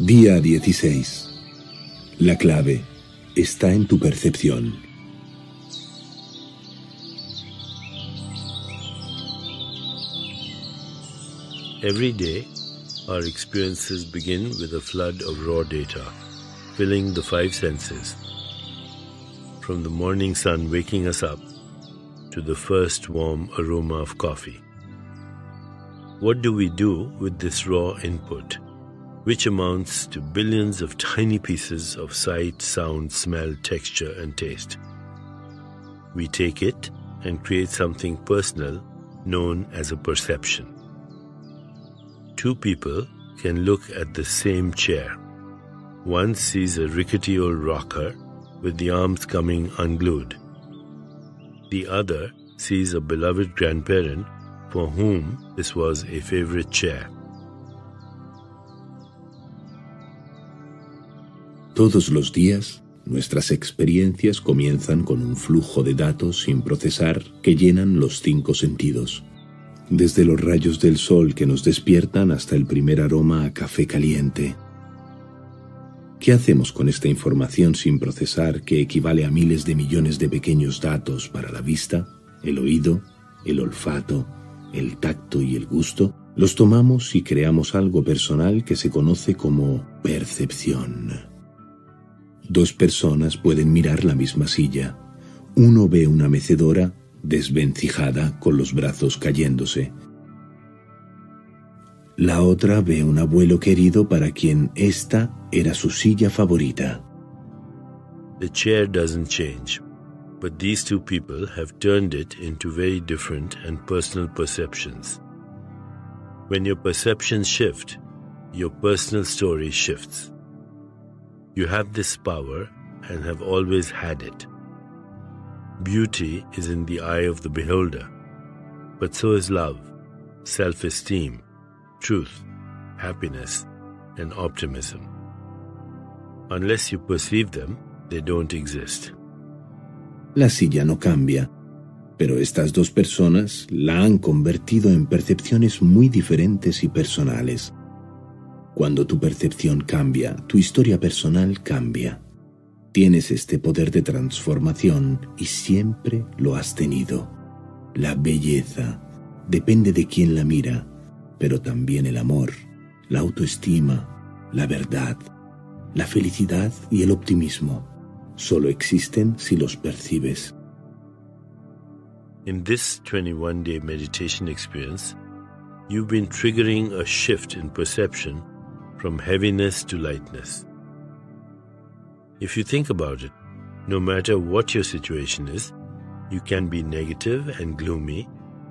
Día 16. La clave está en tu percepción. Every day, our experiences begin with a flood of raw data, filling the five senses. From the morning sun waking us up to the first warm aroma of coffee. What do we do with this raw input? Which amounts to billions of tiny pieces of sight, sound, smell, texture, and taste. We take it and create something personal known as a perception. Two people can look at the same chair. One sees a rickety old rocker with the arms coming unglued. The other sees a beloved grandparent for whom this was a favorite chair. Todos los días, nuestras experiencias comienzan con un flujo de datos sin procesar que llenan los cinco sentidos. Desde los rayos del sol que nos despiertan hasta el primer aroma a café caliente. ¿Qué hacemos con esta información sin procesar que equivale a miles de millones de pequeños datos para la vista, el oído, el olfato, el tacto y el gusto? Los tomamos y creamos algo personal que se conoce como percepción. Dos personas pueden mirar la misma silla. Uno ve una mecedora desvencijada con los brazos cayéndose. La otra ve un abuelo querido para quien esta era su silla favorita. The chair doesn't change, but these two people have turned it into very different and personal perceptions. When your perceptions shift, your personal story shifts. You have this power and have always had it. Beauty is in the eye of the beholder, but so is love, self esteem, truth, happiness, and optimism. Unless you perceive them, they don't exist. La silla no cambia, pero estas dos personas la han convertido en percepciones muy diferentes y personales. Cuando tu percepción cambia, tu historia personal cambia. Tienes este poder de transformación y siempre lo has tenido. La belleza depende de quién la mira, pero también el amor, la autoestima, la verdad, la felicidad y el optimismo. Solo existen si los percibes. In this 21 day meditation experience, you've been triggering a shift in perception from heaviness to lightness. If you think about it, no matter what your situation is, you can be negative and gloomy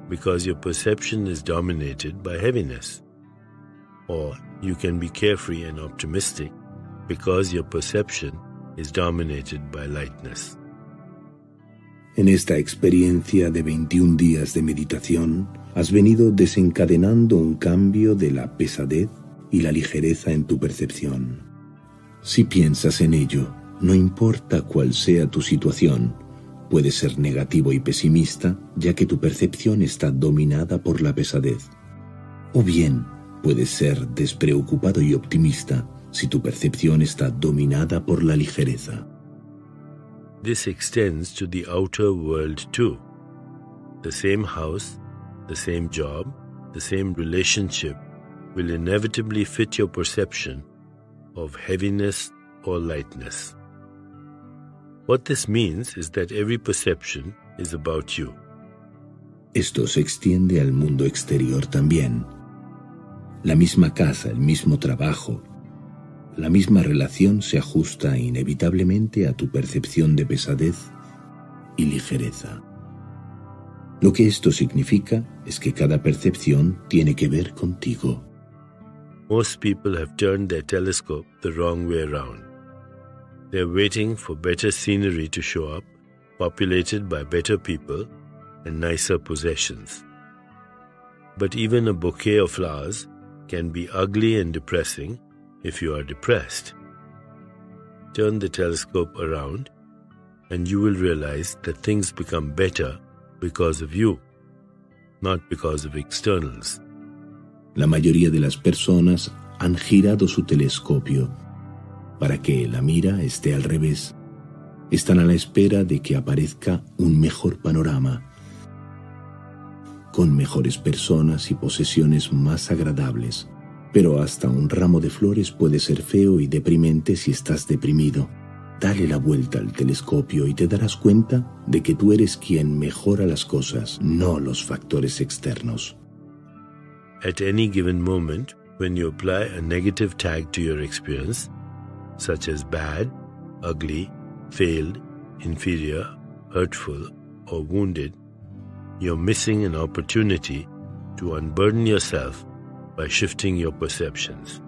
because your perception is dominated by heaviness. Or you can be carefree and optimistic because your perception is dominated by lightness. En esta experiencia de 21 días de meditación, has venido desencadenando un cambio de la pesadez y la ligereza en tu percepción. Si piensas en ello, no importa cuál sea tu situación, puedes ser negativo y pesimista ya que tu percepción está dominada por la pesadez. O bien, puedes ser despreocupado y optimista si tu percepción está dominada por la ligereza. This extends to the outer world too. The same house, the same job, the same relationship will inevitably fit your perception of heaviness or lightness. What this means is that every perception is about you. Esto se extiende al mundo exterior también. La misma casa, el mismo trabajo, la misma relación se ajusta inevitablemente a tu percepción de pesadez y ligereza. Lo que esto significa es que cada percepción tiene que ver contigo. Most people have turned their telescope the wrong way around. They're waiting for better scenery to show up, populated by better people and nicer possessions. But even a bouquet of flowers can be ugly and depressing if you are depressed. Turn the telescope around and you will realize that things become better because of you, not because of externals. La mayoría de las personas han girado su telescopio para que la mira esté al revés. Están a la espera de que aparezca un mejor panorama, con mejores personas y posesiones más agradables. Pero hasta un ramo de flores puede ser feo y deprimente si estás deprimido. Dale la vuelta al telescopio y te darás cuenta de que tú eres quien mejora las cosas, no los factores externos. At any given moment, when you apply a negative tag to your experience, such as bad, ugly, failed, inferior, hurtful, or wounded, you're missing an opportunity to unburden yourself by shifting your perceptions.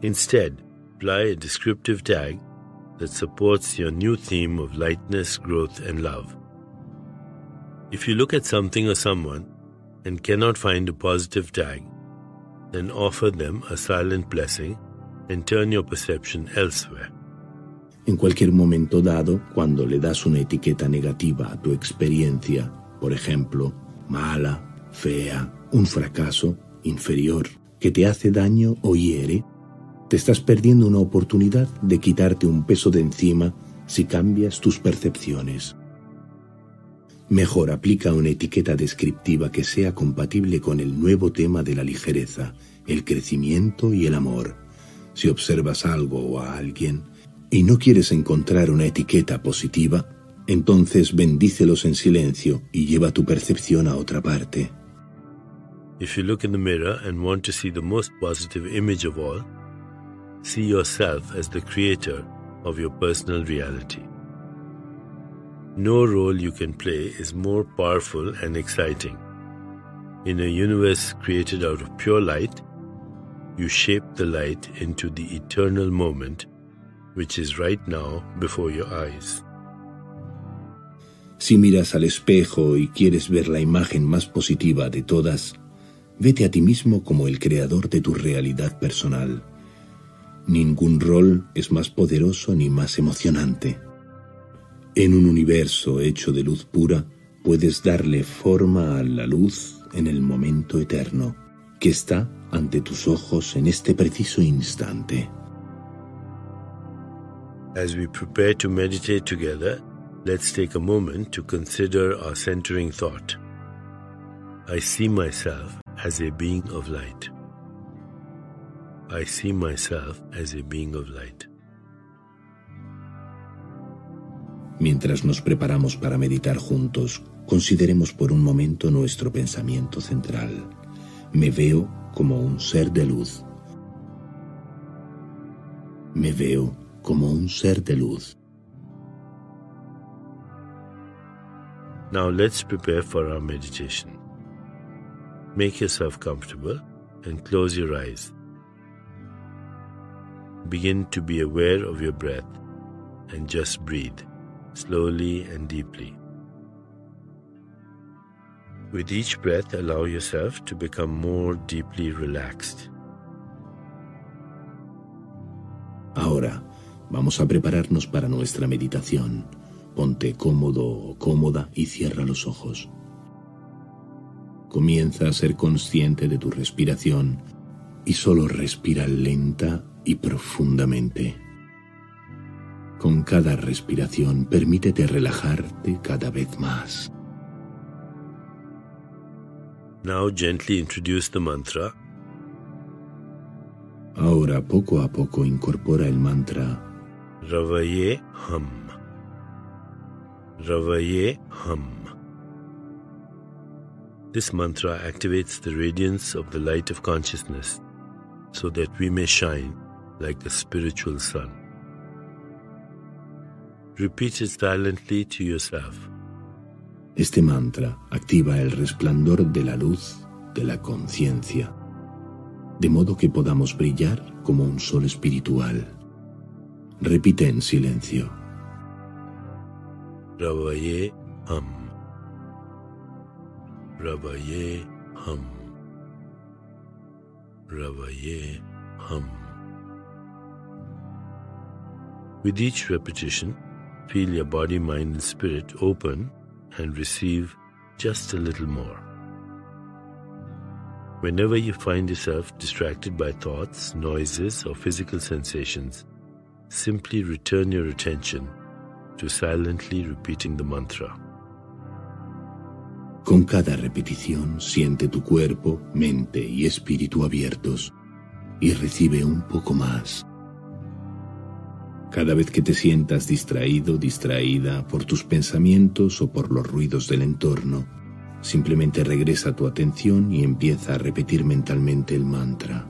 Instead, apply a descriptive tag that supports your new theme of lightness, growth, and love. If you look at something or someone and cannot find a positive tag, then offer them a silent blessing and turn your perception elsewhere. En cualquier momento dado, cuando le das una etiqueta negativa a tu experiencia, por ejemplo, mala, fea, un fracaso, inferior, que te hace daño o hiere, te estás perdiendo una oportunidad de quitarte un peso de encima si cambias tus percepciones. Mejor aplica una etiqueta descriptiva que sea compatible con el nuevo tema de la ligereza, el crecimiento y el amor. Si observas algo o a alguien y no quieres encontrar una etiqueta positiva, entonces bendícelos en silencio y lleva tu percepción a otra parte. If you look in the mirror and want to see the most positive image of all, see yourself as the creator of your personal reality. No role you can play is more powerful and exciting. In a universe created out of pure light, you shape the light into the eternal moment which is right now before your eyes. Si miras al espejo y quieres ver la imagen más positiva de todas, Vete a ti mismo como el creador de tu realidad personal. Ningún rol es más poderoso ni más emocionante. En un universo hecho de luz pura, puedes darle forma a la luz en el momento eterno, que está ante tus ojos en este preciso instante. As we prepare to meditate together, let's take a moment to consider our centering thought. I see myself as a being of light. I see myself as a being of light. Mientras nos preparamos para meditar juntos, consideremos por un momento nuestro pensamiento central. Me veo como un ser de luz. Me veo como un ser de luz. Now let's prepare for our meditation. Make yourself comfortable and close your eyes. Begin to be aware of your breath and just breathe slowly and deeply. With each breath, allow yourself to become more deeply relaxed. Ahora vamos a prepararnos para nuestra meditación. Ponte cómodo o cómoda y cierra los ojos. Comienza a ser consciente de tu respiración y solo respira lenta y profundamente. Con cada respiración permítete relajarte cada vez más. Now gently introduce the mantra. Ahora poco a poco incorpora el mantra Ravaye Ham. Ravaye Ham. This mantra activates the radiance of the light of consciousness so that we may shine like the spiritual sun. Repeat it silently to yourself. Este mantra activa el resplandor de la luz de la conciencia, de modo que podamos brillar como un sol espiritual. Repite en silencio. Ravaye Ham. Ravaye Hum. Ravaye Hum. With each repetition, feel your body, mind, and spirit open and receive just a little more. Whenever you find yourself distracted by thoughts, noises, or physical sensations, simply return your attention to silently repeating the mantra. Con cada repetición siente tu cuerpo, mente y espíritu abiertos y recibe un poco más. Cada vez que te sientas distraído, distraída por tus pensamientos o por los ruidos del entorno, simplemente regresa tu atención y empieza a repetir mentalmente el mantra.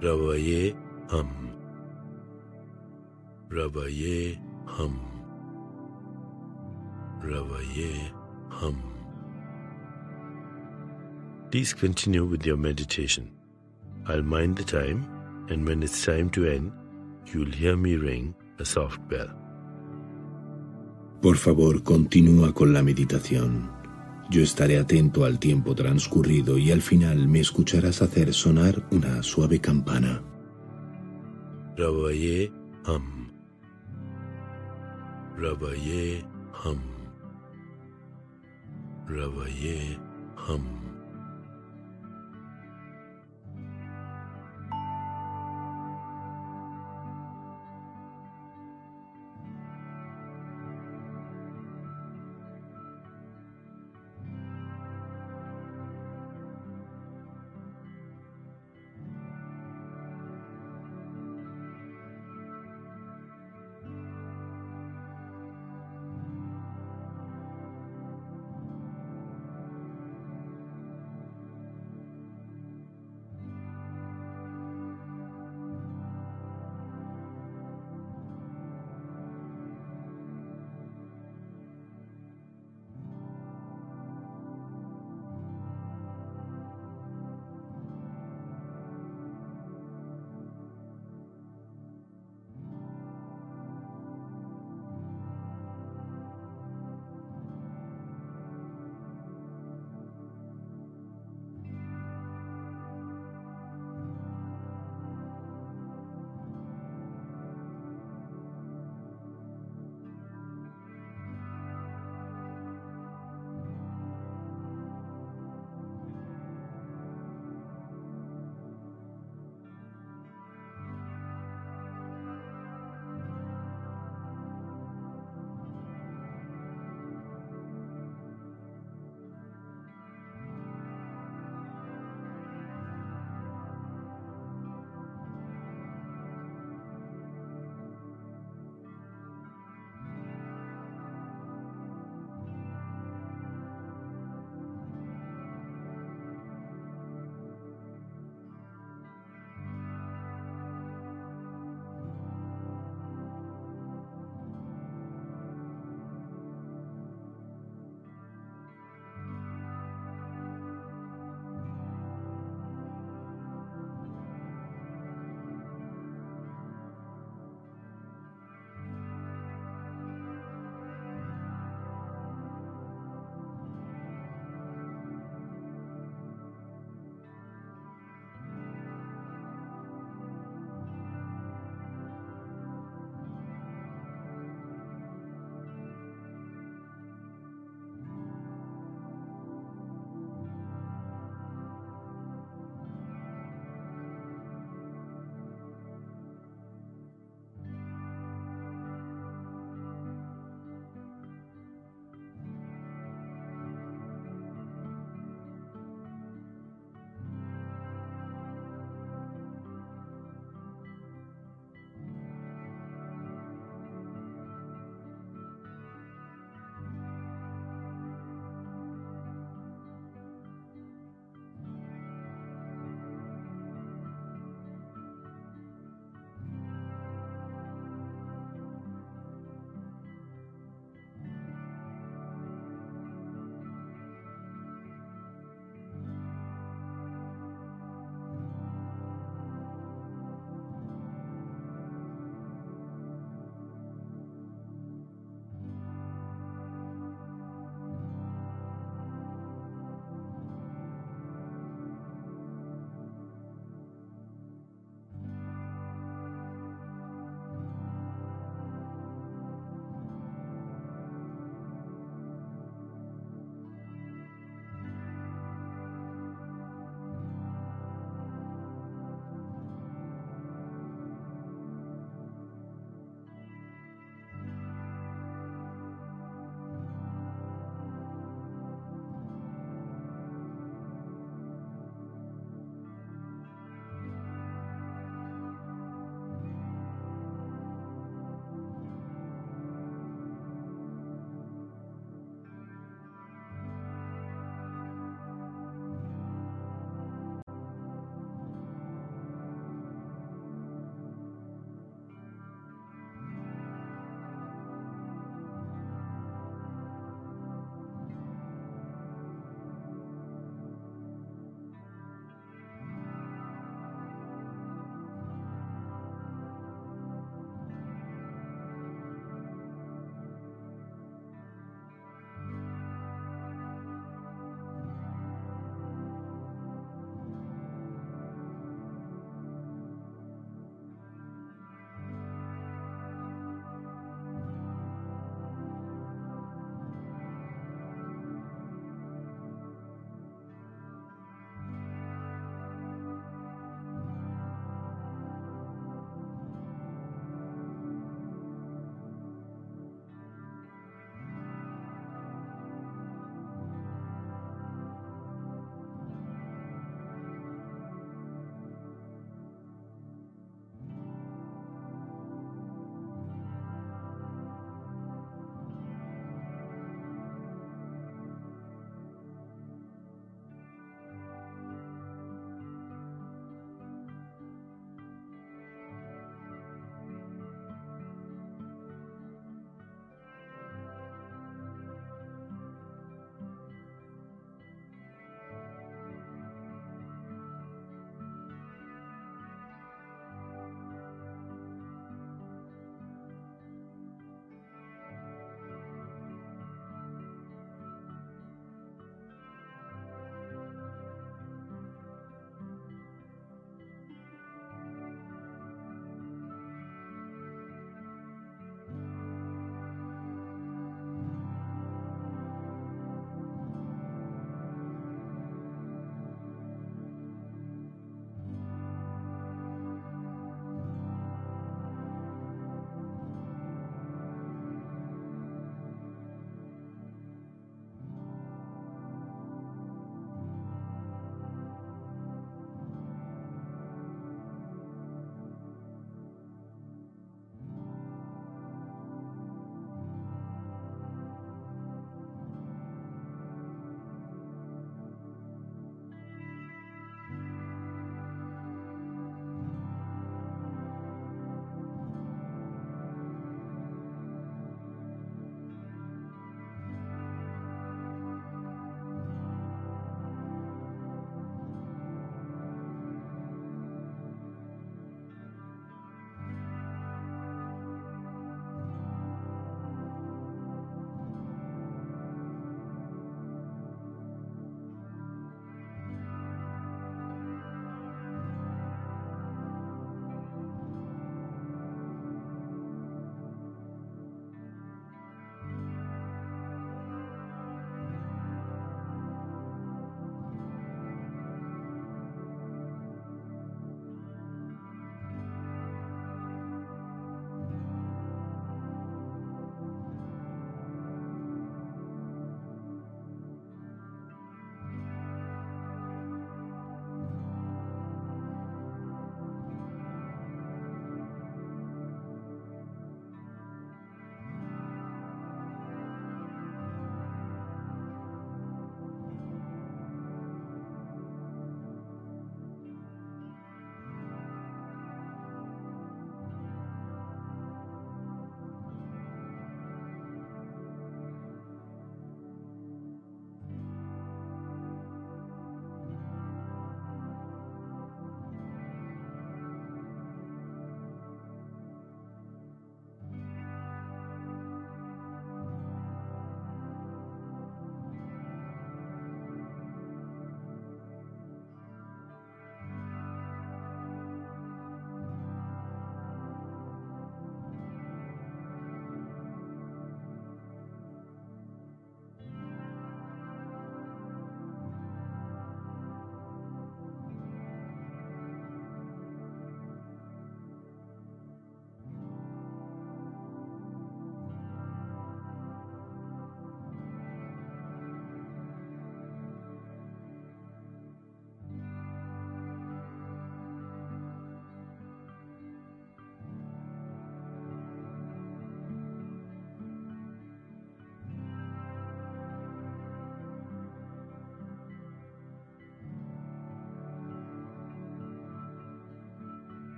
Ravaye Ham. Ravaye Ham. Ravaye hum. Please continue with your meditation. I'll mind the time, and when it's time to end, you'll hear me ring a soft bell. Por favor, continúa con la meditación. Yo estaré atento al tiempo transcurrido y al final me escucharás hacer sonar una suave campana. Ravaye hum. Ravaye hum. Ravaye hum.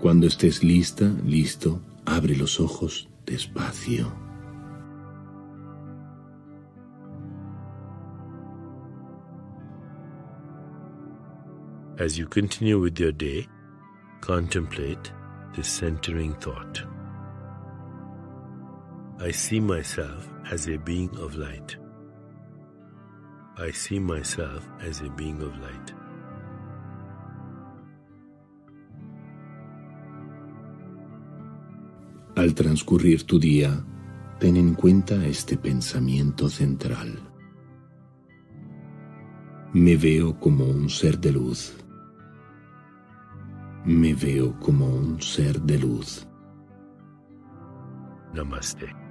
Cuando estés lista, listo, abre los ojos despacio. As you continue with your day, contemplate this centering thought. I see myself as a being of light. I see myself as a being of light. Al transcurrir tu día, ten en cuenta este pensamiento central. Me veo como un ser de luz. Me veo como un ser de luz. Namaste.